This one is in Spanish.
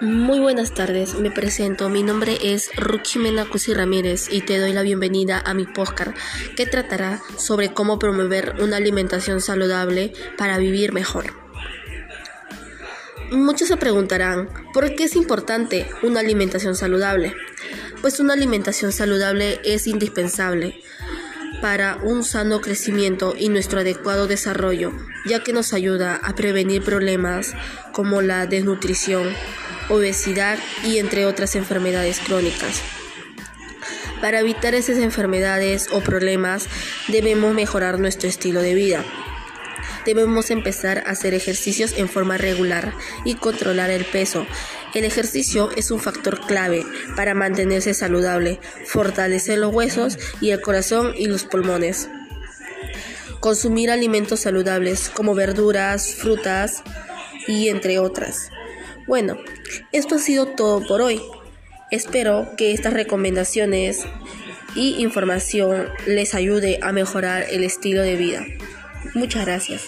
Muy buenas tardes, me presento. Mi nombre es Ruximena Cusi Ramírez y te doy la bienvenida a mi podcast que tratará sobre cómo promover una alimentación saludable para vivir mejor. Muchos se preguntarán, ¿por qué es importante una alimentación saludable? Pues una alimentación saludable es indispensable para un sano crecimiento y nuestro adecuado desarrollo, ya que nos ayuda a prevenir problemas como la desnutrición, obesidad y entre otras enfermedades crónicas. Para evitar esas enfermedades o problemas debemos mejorar nuestro estilo de vida. Debemos empezar a hacer ejercicios en forma regular y controlar el peso. El ejercicio es un factor clave para mantenerse saludable, fortalecer los huesos y el corazón y los pulmones. Consumir alimentos saludables como verduras, frutas y entre otras. Bueno, esto ha sido todo por hoy. Espero que estas recomendaciones y información les ayude a mejorar el estilo de vida. Muchas gracias.